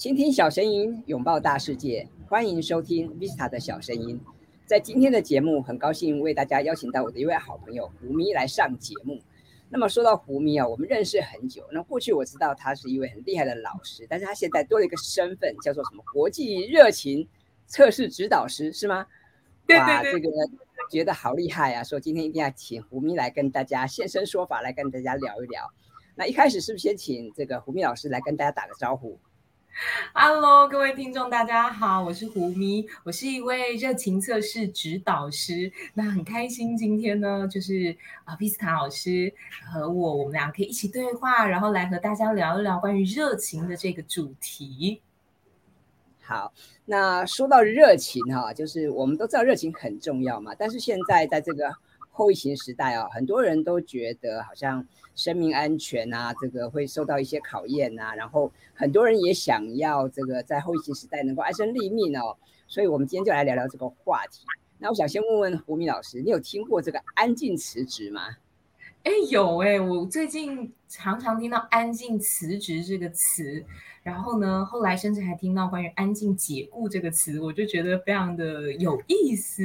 倾听小声音，拥抱大世界，欢迎收听 Vista 的小声音。在今天的节目，很高兴为大家邀请到我的一位好朋友胡咪来上节目。那么说到胡咪啊，我们认识很久。那过去我知道他是一位很厉害的老师，但是他现在多了一个身份，叫做什么国际热情测试指导师，是吗？对对对，这个觉得好厉害啊！说今天一定要请胡咪来跟大家现身说法，来跟大家聊一聊。那一开始是不是先请这个胡咪老师来跟大家打个招呼 Hello，各位听众，大家好，我是胡咪，我是一位热情测试指导师。那很开心，今天呢，就是啊皮斯塔老师和我，我们俩可以一起对话，然后来和大家聊一聊关于热情的这个主题。好，那说到热情哈，就是我们都知道热情很重要嘛，但是现在在这个。后疫情时代啊，很多人都觉得好像生命安全啊，这个会受到一些考验啊。然后很多人也想要这个在后疫情时代能够安身立命哦。所以，我们今天就来聊聊这个话题。那我想先问问胡敏老师，你有听过这个“安静辞职”吗？哎，有哎，我最近常常听到“安静辞职”这个词，然后呢，后来甚至还听到关于“安静解雇”这个词，我就觉得非常的有意思，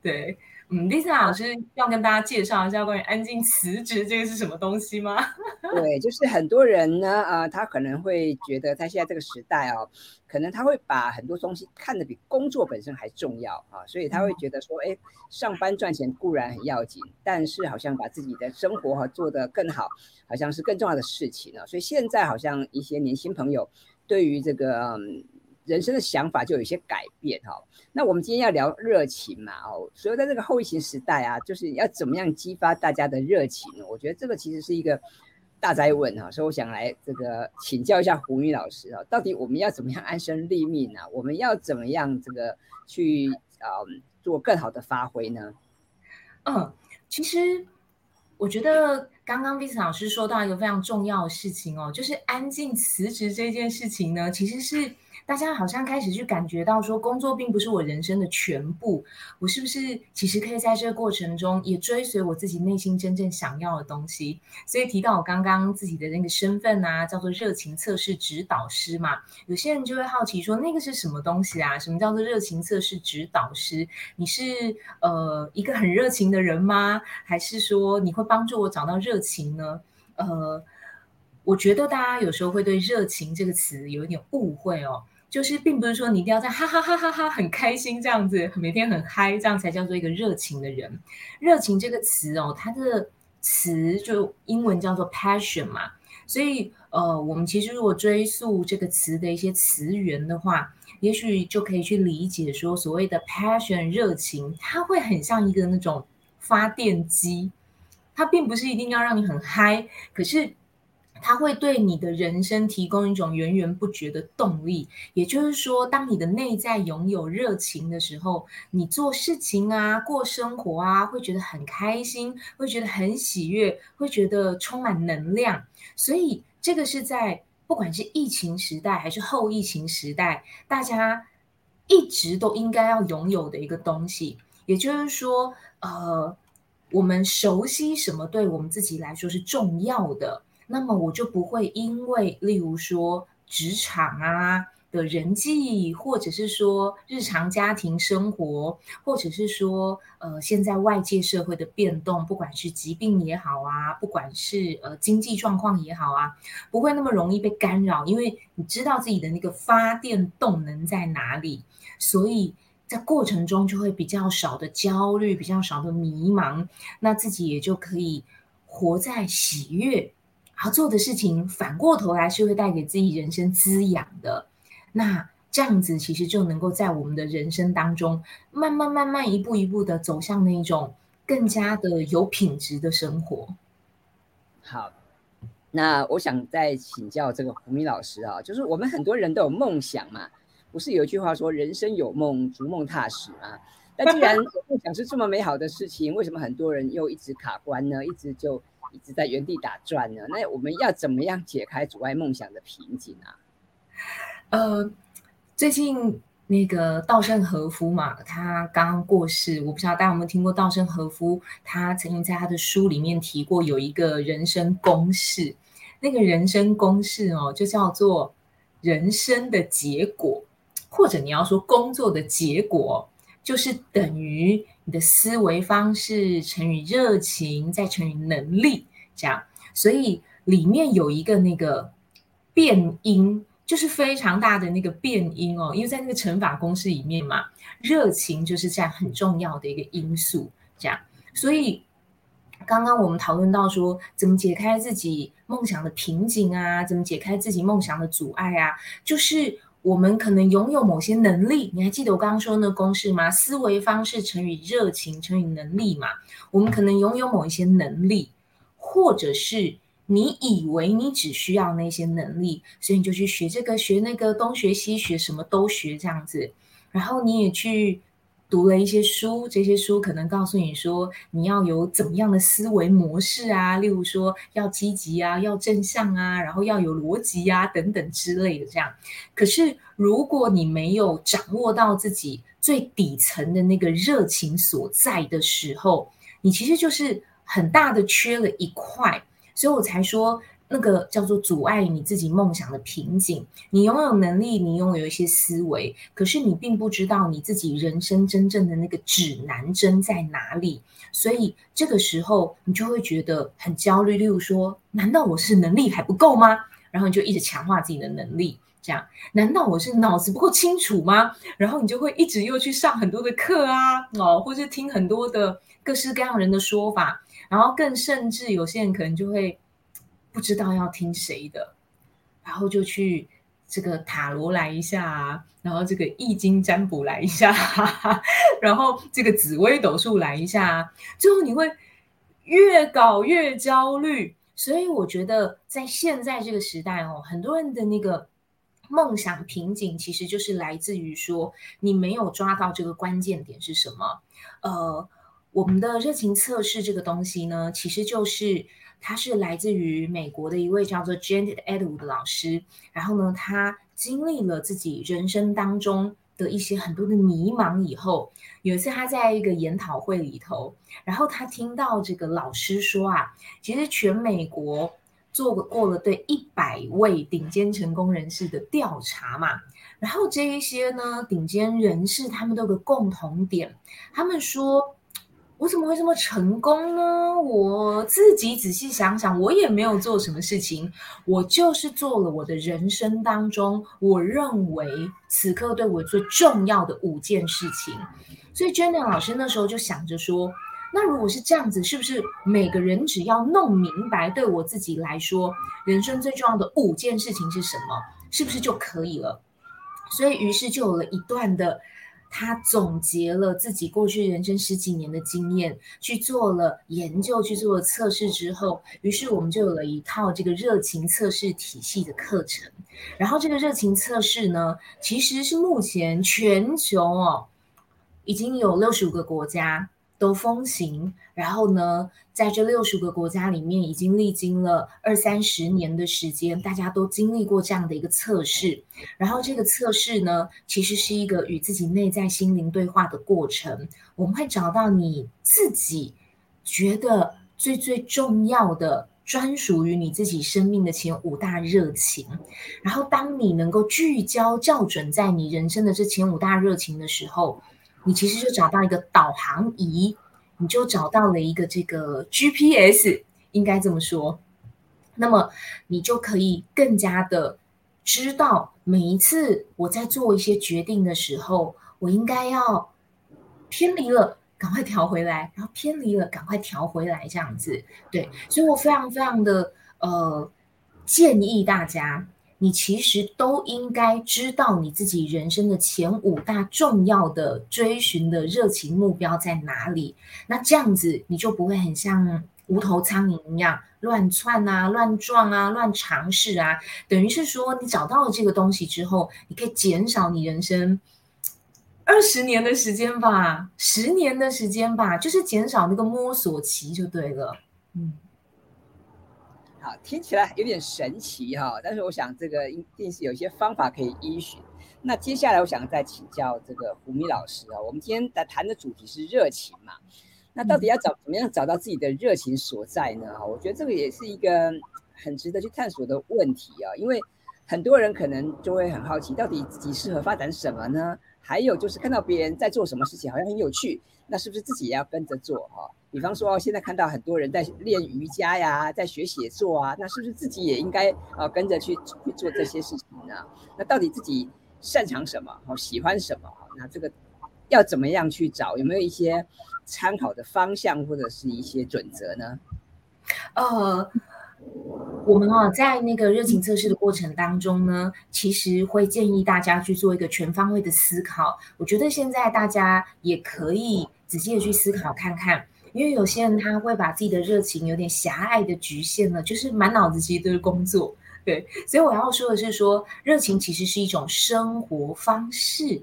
对。嗯，Vista 老师要跟大家介绍一下关于安静辞职这个是什么东西吗？对，就是很多人呢，呃，他可能会觉得在现在这个时代哦，可能他会把很多东西看得比工作本身还重要啊，所以他会觉得说，哎，上班赚钱固然很要紧，但是好像把自己的生活哈做得更好，好像是更重要的事情啊。所以现在好像一些年轻朋友对于这个。嗯人生的想法就有一些改变哈。那我们今天要聊热情嘛哦，所以在这个后疫情时代啊，就是要怎么样激发大家的热情？我觉得这个其实是一个大哉问哈。所以我想来这个请教一下胡咪老师啊，到底我们要怎么样安身立命啊？我们要怎么样这个去啊做更好的发挥呢？嗯，其实我觉得刚刚 Visa 老师说到一个非常重要的事情哦，就是安静辞职这件事情呢，其实是。大家好像开始去感觉到说，工作并不是我人生的全部。我是不是其实可以在这个过程中也追随我自己内心真正想要的东西？所以提到我刚刚自己的那个身份啊，叫做热情测试指导师嘛。有些人就会好奇说，那个是什么东西啊？什么叫做热情测试指导师？你是呃一个很热情的人吗？还是说你会帮助我找到热情呢？呃，我觉得大家有时候会对热情这个词有一点误会哦。就是，并不是说你一定要在哈哈哈哈哈很开心这样子，每天很嗨，这样才叫做一个热情的人。热情这个词哦，它的词就英文叫做 passion 嘛，所以呃，我们其实如果追溯这个词的一些词源的话，也许就可以去理解说，所谓的 passion 热情，它会很像一个那种发电机，它并不是一定要让你很嗨，可是。它会对你的人生提供一种源源不绝的动力，也就是说，当你的内在拥有热情的时候，你做事情啊、过生活啊，会觉得很开心，会觉得很喜悦，会觉得充满能量。所以，这个是在不管是疫情时代还是后疫情时代，大家一直都应该要拥有的一个东西。也就是说，呃，我们熟悉什么对我们自己来说是重要的。那么我就不会因为，例如说职场啊的人际，或者是说日常家庭生活，或者是说呃现在外界社会的变动，不管是疾病也好啊，不管是呃经济状况也好啊，不会那么容易被干扰，因为你知道自己的那个发电动能在哪里，所以在过程中就会比较少的焦虑，比较少的迷茫，那自己也就可以活在喜悦。好做的事情，反过头来是会带给自己人生滋养的。那这样子其实就能够在我们的人生当中，慢慢慢慢一步一步的走向那一种更加的有品质的生活。好，那我想再请教这个胡明老师啊，就是我们很多人都有梦想嘛，不是有一句话说“人生有梦，逐梦踏实”吗？那既然 梦想是这么美好的事情，为什么很多人又一直卡关呢？一直就。一直在原地打转呢，那我们要怎么样解开阻碍梦想的瓶颈啊？呃，最近那个稻盛和夫嘛，他刚刚过世，我不知道大家有没有听过稻盛和夫，他曾经在他的书里面提过有一个人生公式，那个人生公式哦，就叫做人生的结果，或者你要说工作的结果，就是等于你的思维方式乘以热情，再乘以能力，这样。所以里面有一个那个变因，就是非常大的那个变因哦，因为在那个乘法公式里面嘛，热情就是占很重要的一个因素，这样。所以刚刚我们讨论到说，怎么解开自己梦想的瓶颈啊，怎么解开自己梦想的阻碍啊，就是我们可能拥有某些能力。你还记得我刚刚说的那公式吗？思维方式乘以热情乘以能力嘛。我们可能拥有某一些能力。或者是你以为你只需要那些能力，所以你就去学这个学那个，东学西学，什么都学这样子。然后你也去读了一些书，这些书可能告诉你说你要有怎么样的思维模式啊，例如说要积极啊，要正向啊，然后要有逻辑啊等等之类的这样。可是如果你没有掌握到自己最底层的那个热情所在的时候，你其实就是。很大的缺了一块，所以我才说那个叫做阻碍你自己梦想的瓶颈。你拥有能力，你拥有一些思维，可是你并不知道你自己人生真正的那个指南针在哪里，所以这个时候你就会觉得很焦虑。例如说，难道我是能力还不够吗？然后你就一直强化自己的能力，这样，难道我是脑子不够清楚吗？然后你就会一直又去上很多的课啊，哦，或是听很多的各式各样人的说法。然后更甚至有些人可能就会不知道要听谁的，然后就去这个塔罗来一下，然后这个易经占卜来一下，然后这个紫微斗数来一下，最后你会越搞越焦虑。所以我觉得在现在这个时代哦，很多人的那个梦想瓶颈，其实就是来自于说你没有抓到这个关键点是什么，呃。我们的热情测试这个东西呢，其实就是他是来自于美国的一位叫做 Janet Edward 的老师。然后呢，他经历了自己人生当中的一些很多的迷茫以后，有一次他在一个研讨会里头，然后他听到这个老师说啊，其实全美国做过了对一百位顶尖成功人士的调查嘛，然后这一些呢顶尖人士他们都有个共同点，他们说。我怎么会这么成功呢？我自己仔细想想，我也没有做什么事情，我就是做了我的人生当中我认为此刻对我最重要的五件事情。所以 Jenny 老师那时候就想着说，那如果是这样子，是不是每个人只要弄明白，对我自己来说，人生最重要的五件事情是什么，是不是就可以了？所以于是就有了一段的。他总结了自己过去人生十几年的经验，去做了研究，去做了测试之后，于是我们就有了一套这个热情测试体系的课程。然后这个热情测试呢，其实是目前全球哦，已经有六十五个国家。都风行，然后呢，在这六十个国家里面，已经历经了二三十年的时间，大家都经历过这样的一个测试。然后这个测试呢，其实是一个与自己内在心灵对话的过程。我们会找到你自己觉得最最重要的、专属于你自己生命的前五大热情。然后，当你能够聚焦校准在你人生的这前五大热情的时候，你其实就找到一个导航仪，你就找到了一个这个 GPS，应该这么说。那么你就可以更加的知道，每一次我在做一些决定的时候，我应该要偏离了，赶快调回来，然后偏离了，赶快调回来，这样子。对，所以我非常非常的呃建议大家。你其实都应该知道你自己人生的前五大重要的追寻的热情目标在哪里。那这样子你就不会很像无头苍蝇一样乱窜啊、乱撞啊、乱尝试啊。等于是说，你找到了这个东西之后，你可以减少你人生二十年的时间吧，十年的时间吧，就是减少那个摸索期就对了。嗯。好，听起来有点神奇哈，但是我想这个一定是有一些方法可以依循。那接下来我想再请教这个胡米老师啊，我们今天在谈的主题是热情嘛，那到底要找怎么样找到自己的热情所在呢？哈，我觉得这个也是一个很值得去探索的问题啊，因为很多人可能就会很好奇，到底自己适合发展什么呢？还有就是看到别人在做什么事情，好像很有趣，那是不是自己也要跟着做哈？比方说，现在看到很多人在练瑜伽呀，在学写作啊，那是不是自己也应该啊跟着去去做这些事情呢？那到底自己擅长什么？好，喜欢什么？那这个要怎么样去找？有没有一些参考的方向或者是一些准则呢？呃。我们啊，在那个热情测试的过程当中呢，其实会建议大家去做一个全方位的思考。我觉得现在大家也可以仔细的去思考看看，因为有些人他会把自己的热情有点狭隘的局限了，就是满脑子其实都是工作。对，所以我要说的是说，热情其实是一种生活方式。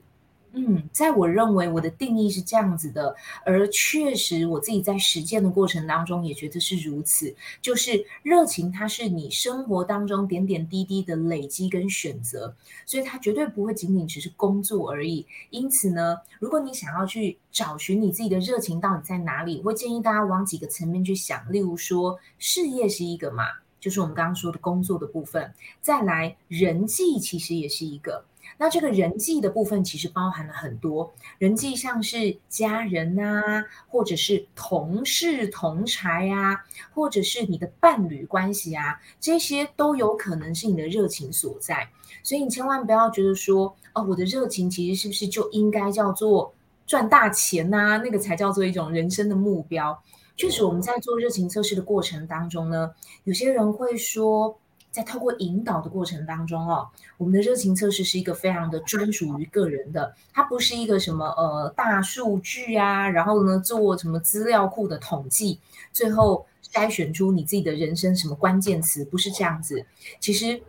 嗯，在我认为我的定义是这样子的，而确实我自己在实践的过程当中也觉得是如此。就是热情，它是你生活当中点点滴滴的累积跟选择，所以它绝对不会仅仅只是工作而已。因此呢，如果你想要去找寻你自己的热情到底在哪里，我会建议大家往几个层面去想。例如说，事业是一个嘛，就是我们刚刚说的工作的部分；再来，人际其实也是一个。那这个人际的部分其实包含了很多人际，像是家人啊，或者是同事同财啊，或者是你的伴侣关系啊，这些都有可能是你的热情所在。所以你千万不要觉得说，哦，我的热情其实是不是就应该叫做赚大钱呐？那个才叫做一种人生的目标。确实，我们在做热情测试的过程当中呢，有些人会说。在透过引导的过程当中哦，我们的热情测试是一个非常的专属于个人的，它不是一个什么呃大数据啊，然后呢做什么资料库的统计，最后筛选出你自己的人生什么关键词，不是这样子，其实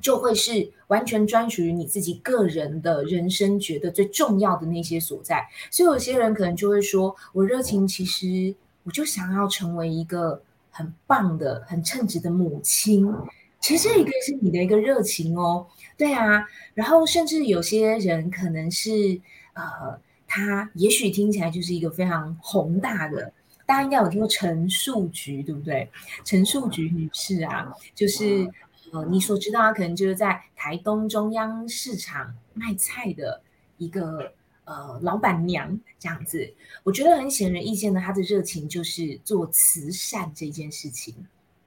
就会是完全专属于你自己个人的人生觉得最重要的那些所在。所以有些人可能就会说，我热情其实我就想要成为一个很棒的、很称职的母亲。其实这一个是你的一个热情哦，对啊，然后甚至有些人可能是呃，他也许听起来就是一个非常宏大的，大家应该有听过陈树菊，对不对？陈树菊女士啊，就是呃，你所知道，她可能就是在台东中央市场卖菜的一个呃老板娘这样子。我觉得很显而易见的，她的热情就是做慈善这件事情。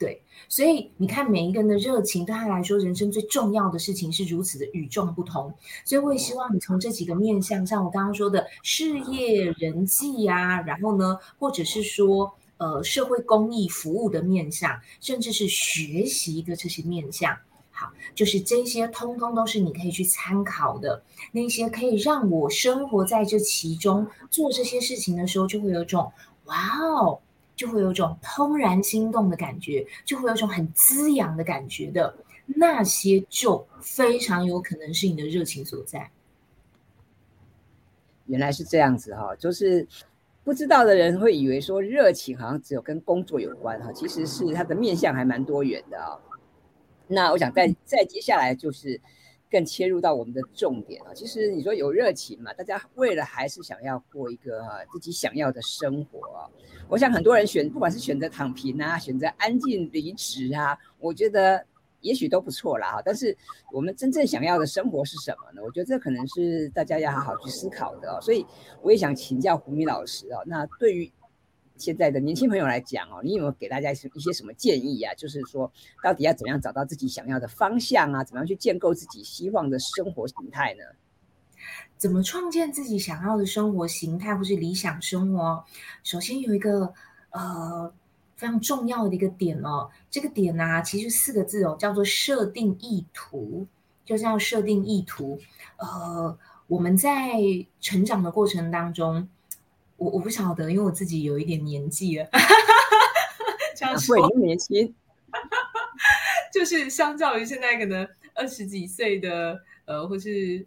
对，所以你看，每一个人的热情对他来说，人生最重要的事情是如此的与众不同。所以我也希望你从这几个面向，像我刚刚说的事业、人际啊，然后呢，或者是说呃社会公益服务的面向，甚至是学习的这些面向，好，就是这些通通都是你可以去参考的。那些可以让我生活在这其中，做这些事情的时候，就会有种哇哦。就会有一种怦然心动的感觉，就会有一种很滋养的感觉的那些，就非常有可能是你的热情所在。原来是这样子哈，就是不知道的人会以为说热情好像只有跟工作有关哈，其实是它的面向还蛮多元的啊。那我想再再接下来就是。更切入到我们的重点啊，其实你说有热情嘛，大家为了还是想要过一个自己想要的生活啊。我想很多人选，不管是选择躺平啊，选择安静离职啊，我觉得也许都不错啦哈。但是我们真正想要的生活是什么呢？我觉得这可能是大家要好好去思考的。所以我也想请教胡明老师啊，那对于。现在的年轻朋友来讲哦，你有没有给大家一些一些什么建议啊？就是说，到底要怎么样找到自己想要的方向啊？怎么样去建构自己希望的生活形态呢？怎么创建自己想要的生活形态或是理想生活？首先有一个呃非常重要的一个点哦，这个点呢、其实四个字哦，叫做设定意图，就是要设定意图。呃，我们在成长的过程当中。我我不晓得，因为我自己有一点年纪了，这样说会年轻，就是相较于现在可能二十几岁的呃，或是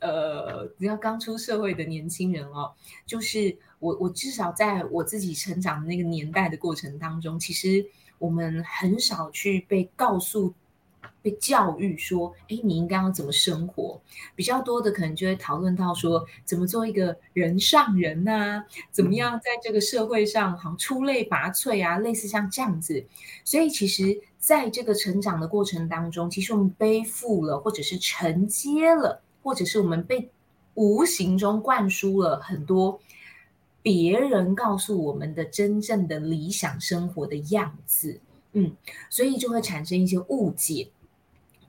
呃，比较刚出社会的年轻人哦，就是我我至少在我自己成长的那个年代的过程当中，其实我们很少去被告诉。被教育说，哎，你应该要怎么生活？比较多的可能就会讨论到说，怎么做一个人上人呐、啊？怎么样在这个社会上好像出类拔萃啊？类似像这样子。所以其实在这个成长的过程当中，其实我们背负了，或者是承接了，或者是我们被无形中灌输了很多别人告诉我们的真正的理想生活的样子。嗯，所以就会产生一些误解，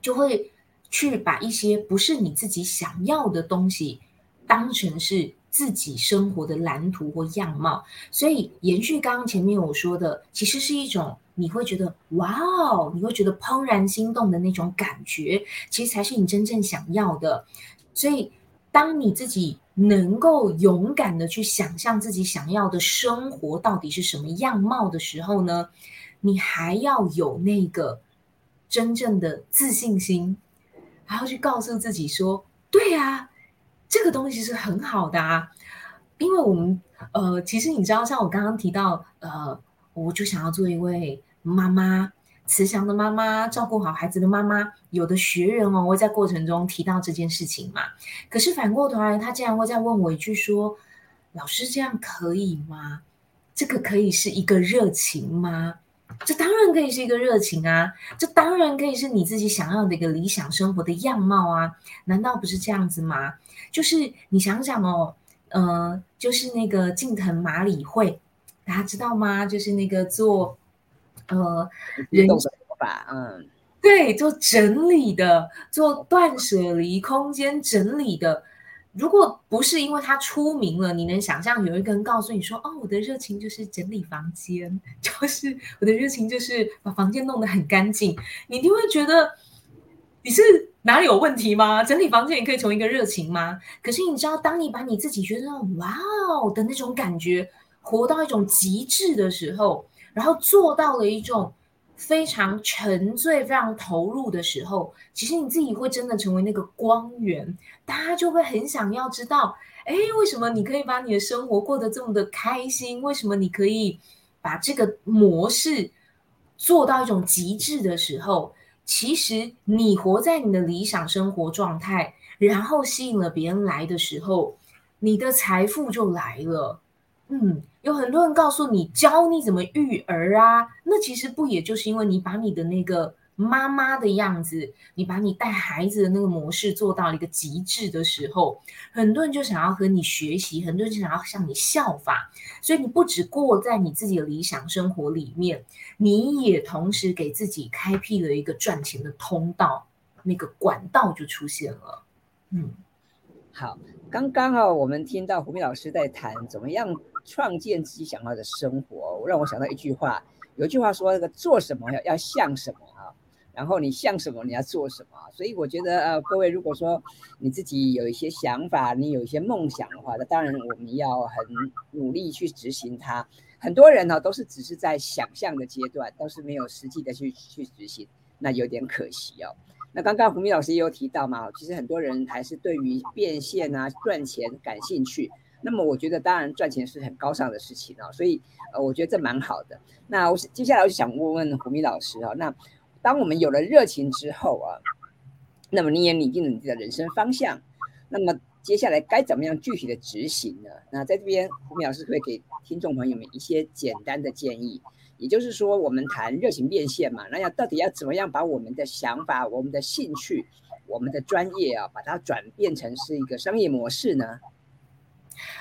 就会去把一些不是你自己想要的东西当成是自己生活的蓝图或样貌。所以延续刚刚前面我说的，其实是一种你会觉得哇哦，你会觉得怦然心动的那种感觉，其实才是你真正想要的。所以当你自己能够勇敢的去想象自己想要的生活到底是什么样貌的时候呢，你还要有那个真正的自信心，然后去告诉自己说：“对啊，这个东西是很好的啊。”因为我们呃，其实你知道，像我刚刚提到，呃，我就想要做一位妈妈，慈祥的妈妈，照顾好孩子的妈妈。有的学员哦，会在过程中提到这件事情嘛。可是反过头来，他竟然会再问我一句说：“老师，这样可以吗？这个可以是一个热情吗？”这当然可以是一个热情啊，这当然可以是你自己想要的一个理想生活的样貌啊，难道不是这样子吗？就是你想想哦，呃，就是那个近藤麻里惠，大家知道吗？就是那个做呃人的法，嗯，对，做整理的，做断舍离空间整理的。如果不是因为他出名了，你能想象有一个人告诉你说：“哦，我的热情就是整理房间，就是我的热情就是把房间弄得很干净。”你一定会觉得你是哪里有问题吗？整理房间也可以从一个热情吗？可是你知道，当你把你自己觉得“哇哦”的那种感觉活到一种极致的时候，然后做到了一种。非常沉醉、非常投入的时候，其实你自己会真的成为那个光源，大家就会很想要知道，哎，为什么你可以把你的生活过得这么的开心？为什么你可以把这个模式做到一种极致的时候？其实你活在你的理想生活状态，然后吸引了别人来的时候，你的财富就来了。嗯。有很多人告诉你教你怎么育儿啊，那其实不也就是因为你把你的那个妈妈的样子，你把你带孩子的那个模式做到了一个极致的时候，很多人就想要和你学习，很多人就想要向你效法，所以你不只过在你自己的理想生活里面，你也同时给自己开辟了一个赚钱的通道，那个管道就出现了。嗯，好，刚刚啊，我们听到胡咪老师在谈怎么样。创建自己想要的生活，让我想到一句话。有句话说：“那个做什么要要像什么啊，然后你像什么，你要做什么。”所以我觉得，呃，各位如果说你自己有一些想法，你有一些梦想的话，那当然我们要很努力去执行它。很多人呢，都是只是在想象的阶段，都是没有实际的去去执行，那有点可惜哦。那刚刚胡明老师也有提到嘛，其实很多人还是对于变现啊、赚钱感兴趣。那么我觉得，当然赚钱是很高尚的事情啊，所以呃，我觉得这蛮好的。那我接下来我就想问问胡咪老师啊，那当我们有了热情之后啊，那么你也拟定了你的人生方向，那么接下来该怎么样具体的执行呢？那在这边，胡咪老师会给听众朋友们一些简单的建议，也就是说，我们谈热情变现嘛，那要到底要怎么样把我们的想法、我们的兴趣、我们的专业啊，把它转变成是一个商业模式呢？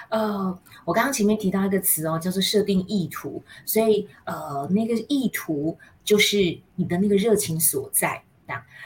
呃，我刚刚前面提到一个词哦，叫做设定意图，所以呃，那个意图就是你的那个热情所在。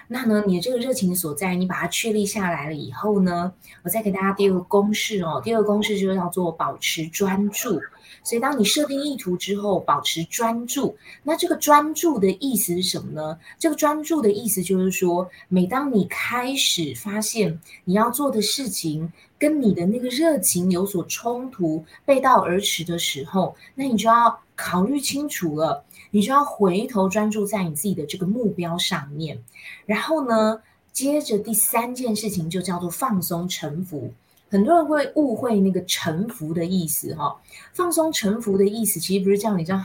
那呢，你的这个热情所在，你把它确立下来了以后呢，我再给大家第二个公式哦，第二个公式就叫做保持专注。所以，当你设定意图之后，保持专注。那这个专注的意思是什么呢？这个专注的意思就是说，每当你开始发现你要做的事情跟你的那个热情有所冲突、背道而驰的时候，那你就要考虑清楚了，你就要回头专注在你自己的这个目标上面。然后呢，接着第三件事情就叫做放松、臣服。很多人会误会那个臣服的意思，哈，放松臣服的意思其实不是这样，你知道，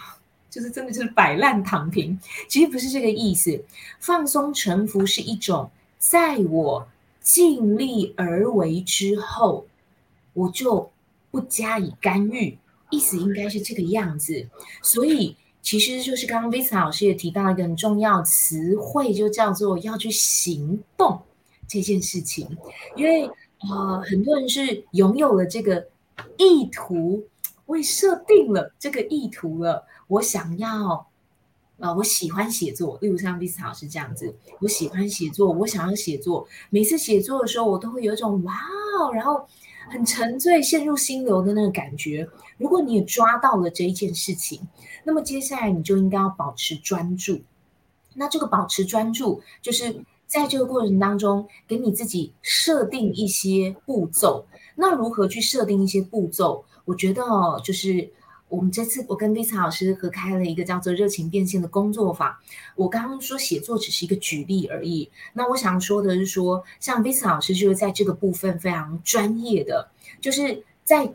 就是真的就是摆烂躺平，其实不是这个意思。放松臣服是一种，在我尽力而为之后，我就不加以干预，意思应该是这个样子。所以。其实就是刚刚 Visa 老师也提到一个很重要词汇，就叫做要去行动这件事情。因为呃，很多人是拥有了这个意图，我也设定了这个意图了，我想要。啊、我喜欢写作，例如像 Visa 老师这样子，我喜欢写作，我想要写作。每次写作的时候，我都会有一种哇哦，然后很沉醉、陷入心流的那个感觉。如果你也抓到了这一件事情，那么接下来你就应该要保持专注。那这个保持专注，就是在这个过程当中，给你自己设定一些步骤。那如何去设定一些步骤？我觉得哦，就是。我们这次我跟 Vita 老师合开了一个叫做“热情变现”的工作坊。我刚刚说写作只是一个举例而已。那我想说的是说，像 Vista 老师就是在这个部分非常专业的，就是在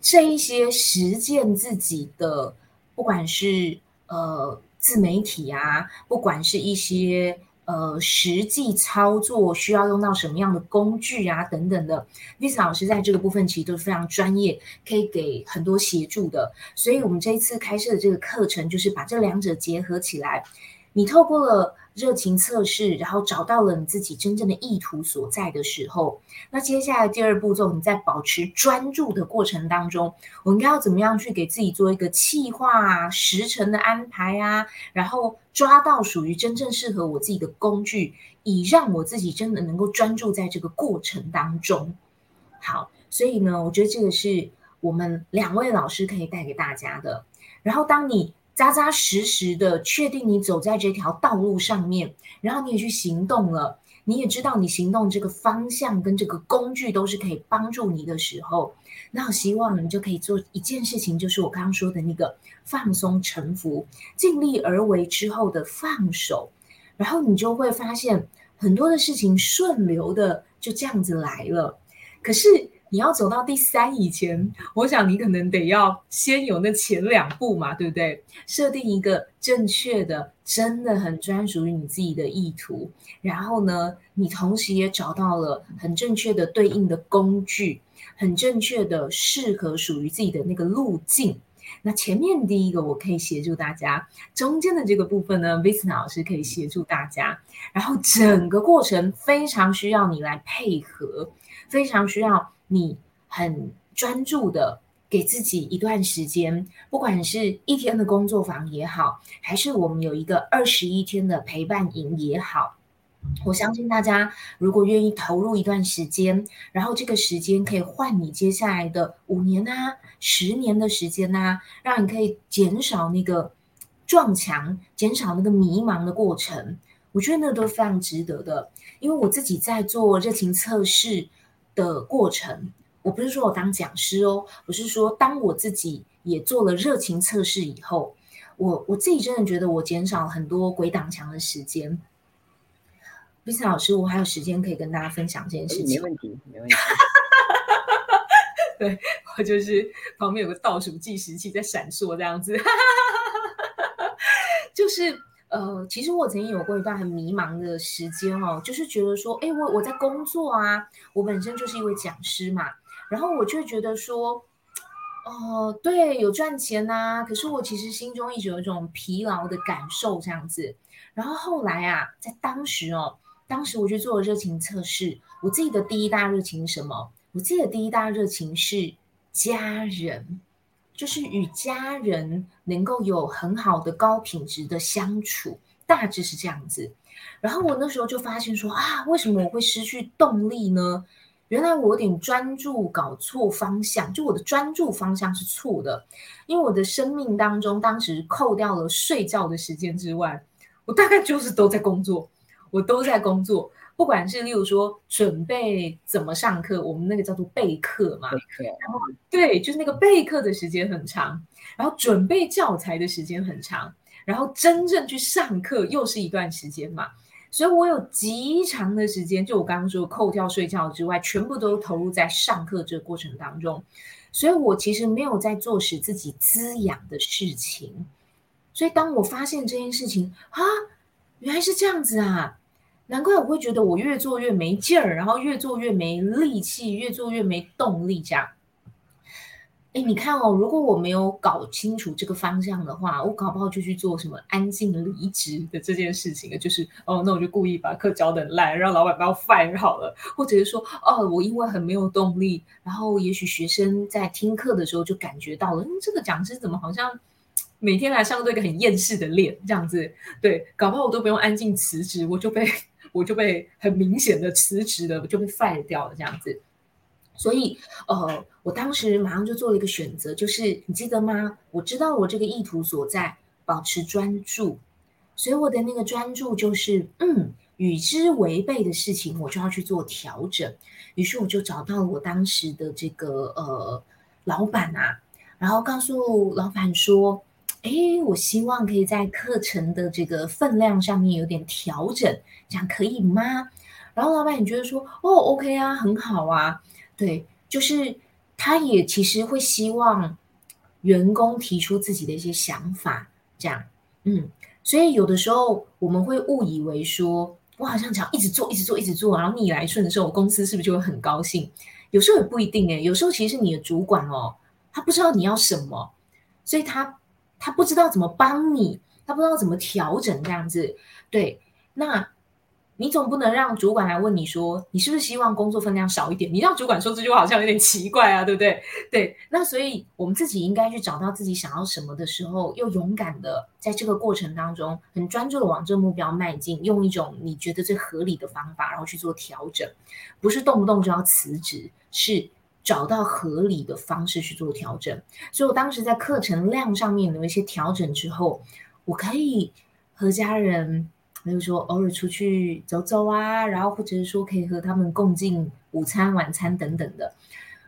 这一些实践自己的，不管是呃自媒体啊，不管是一些。呃，实际操作需要用到什么样的工具啊？等等的，Vista 老师在这个部分其实都是非常专业，可以给很多协助的。所以，我们这一次开设的这个课程，就是把这两者结合起来。你透过了热情测试，然后找到了你自己真正的意图所在的时候，那接下来第二步骤，你在保持专注的过程当中，我应该要怎么样去给自己做一个计划啊、时程的安排啊，然后抓到属于真正适合我自己的工具，以让我自己真的能够专注在这个过程当中。好，所以呢，我觉得这个是我们两位老师可以带给大家的。然后，当你扎扎实实的确定你走在这条道路上面，然后你也去行动了，你也知道你行动这个方向跟这个工具都是可以帮助你的时候，那我希望你就可以做一件事情，就是我刚刚说的那个放松、臣服、尽力而为之后的放手，然后你就会发现很多的事情顺流的就这样子来了。可是，你要走到第三以前，我想你可能得要先有那前两步嘛，对不对？设定一个正确的、真的很专属于你自己的意图，然后呢，你同时也找到了很正确的对应的工具，很正确的适合属于自己的那个路径。那前面第一个我可以协助大家，中间的这个部分呢，Vista 老师可以协助大家，然后整个过程非常需要你来配合，非常需要。你很专注的给自己一段时间，不管是一天的工作坊也好，还是我们有一个二十一天的陪伴营也好，我相信大家如果愿意投入一段时间，然后这个时间可以换你接下来的五年啊、十年的时间啊，让你可以减少那个撞墙，减少那个迷茫的过程，我觉得那都非常值得的。因为我自己在做热情测试。的过程，我不是说我当讲师哦，我是说当我自己也做了热情测试以后，我我自己真的觉得我减少了很多鬼挡墙的时间。Vista 老师，我还有时间可以跟大家分享这件事情，没问题，没问题。对，我就是旁边有个倒数计时器在闪烁，这样子，就是。呃，其实我曾经有过一段很迷茫的时间哦，就是觉得说，哎，我我在工作啊，我本身就是一位讲师嘛，然后我就觉得说，哦、对，有赚钱呐、可是我其实心中一直有一种疲劳的感受这样子。然后后来啊，在当时哦，当时我去做了热情测试，我自己的第一大热情是什么？我自己的第一大热情是家人。就是与家人能够有很好的高品质的相处，大致是这样子。然后我那时候就发现说啊，为什么我会失去动力呢？原来我有点专注搞错方向，就我的专注方向是错的。因为我的生命当中，当时扣掉了睡觉的时间之外，我大概就是都在工作，我都在工作。不管是例如说准备怎么上课，我们那个叫做备课嘛，备课然后对，就是那个备课的时间很长，然后准备教材的时间很长，然后真正去上课又是一段时间嘛，所以我有极长的时间，就我刚刚说扣掉睡觉之外，全部都投入在上课这个过程当中，所以我其实没有在做使自己滋养的事情，所以当我发现这件事情啊，原来是这样子啊。难怪我会觉得我越做越没劲儿，然后越做越没力气，越做越没动力这样。哎，你看哦，如果我没有搞清楚这个方向的话，我搞不好就去做什么安静离职的这件事情，就是哦，那我就故意把课教的烂，让老板把我 fire 好了，或者是说哦，我因为很没有动力，然后也许学生在听课的时候就感觉到了，嗯，这个讲师怎么好像每天来上一个很厌世的脸这样子，对，搞不好我都不用安静辞职，我就被我就被很明显的辞职了，就被 fire 掉了这样子。所以，呃，我当时马上就做了一个选择，就是你记得吗？我知道我这个意图所在，保持专注。所以我的那个专注就是，嗯，与之违背的事情，我就要去做调整。于是我就找到了我当时的这个呃老板啊，然后告诉老板说，哎，我希望可以在课程的这个分量上面有点调整，这样可以吗？然后老板也觉得说，哦，OK 啊，很好啊。对，就是他也其实会希望员工提出自己的一些想法，这样，嗯，所以有的时候我们会误以为说，我好像只要一直做，一直做，一直做，然后逆来顺的时候，我公司是不是就会很高兴？有时候也不一定诶，有时候其实你的主管哦，他不知道你要什么，所以他他不知道怎么帮你，他不知道怎么调整这样子，对，那。你总不能让主管来问你说，你是不是希望工作分量少一点？你让主管说这句话好像有点奇怪啊，对不对？对，那所以我们自己应该去找到自己想要什么的时候，又勇敢的在这个过程当中，很专注的往这个目标迈进，用一种你觉得最合理的方法，然后去做调整，不是动不动就要辞职，是找到合理的方式去做调整。所以我当时在课程量上面有一些调整之后，我可以和家人。比如说偶尔出去走走啊，然后或者是说可以和他们共进午餐、晚餐等等的，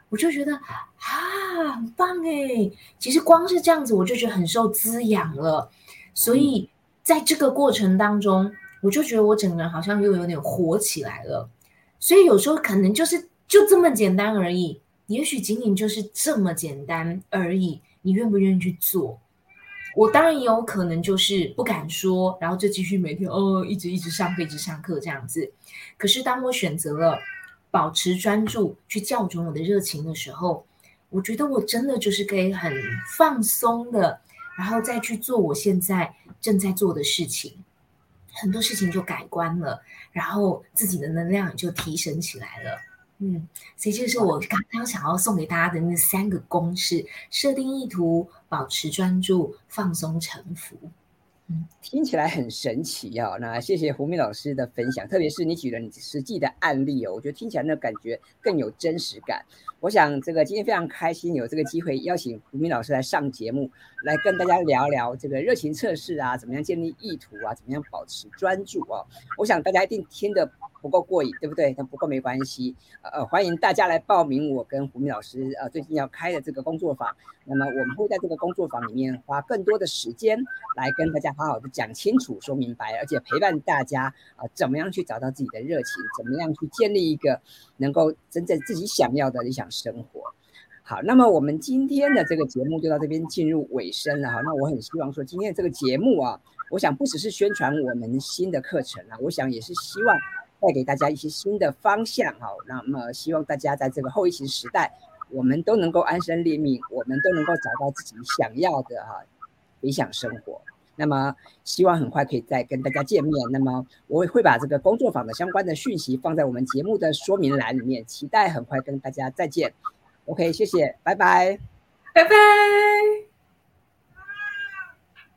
我就觉得啊，很棒哎！其实光是这样子，我就觉得很受滋养了。所以在这个过程当中，我就觉得我整个人好像又有点活起来了。所以有时候可能就是就这么简单而已，也许仅仅就是这么简单而已，你愿不愿意去做？我当然也有可能就是不敢说，然后就继续每天哦，一直一直上课，一直上课这样子。可是当我选择了保持专注，去校准我的热情的时候，我觉得我真的就是可以很放松的，然后再去做我现在正在做的事情，很多事情就改观了，然后自己的能量也就提升起来了。嗯，所以这是我刚刚想要送给大家的那三个公式：设定意图、保持专注、放松沉浮。嗯，听起来很神奇哦。那谢谢胡明老师的分享，特别是你举了你实际的案例哦，我觉得听起来那感觉更有真实感。我想这个今天非常开心有这个机会邀请胡敏老师来上节目，来跟大家聊聊这个热情测试啊，怎么样建立意图啊，怎么样保持专注哦。我想大家一定听得。不够过瘾，对不对？但不过没关系，呃，欢迎大家来报名我跟胡敏老师呃最近要开的这个工作坊。那么我们会在这个工作坊里面花更多的时间来跟大家好好的讲清楚、说明白，而且陪伴大家啊、怎么样去找到自己的热情，怎么样去建立一个能够真正自己想要的理想生活。好，那么我们今天的这个节目就到这边进入尾声了哈。那我很希望说今天的这个节目啊，我想不只是宣传我们新的课程啊，我想也是希望。带给大家一些新的方向哈，那么希望大家在这个后疫情时代，我们都能够安身立命，我们都能够找到自己想要的哈理想生活。那么希望很快可以再跟大家见面。那么我会把这个工作坊的相关的讯息放在我们节目的说明栏里面，期待很快跟大家再见。OK，谢谢，拜拜，拜拜。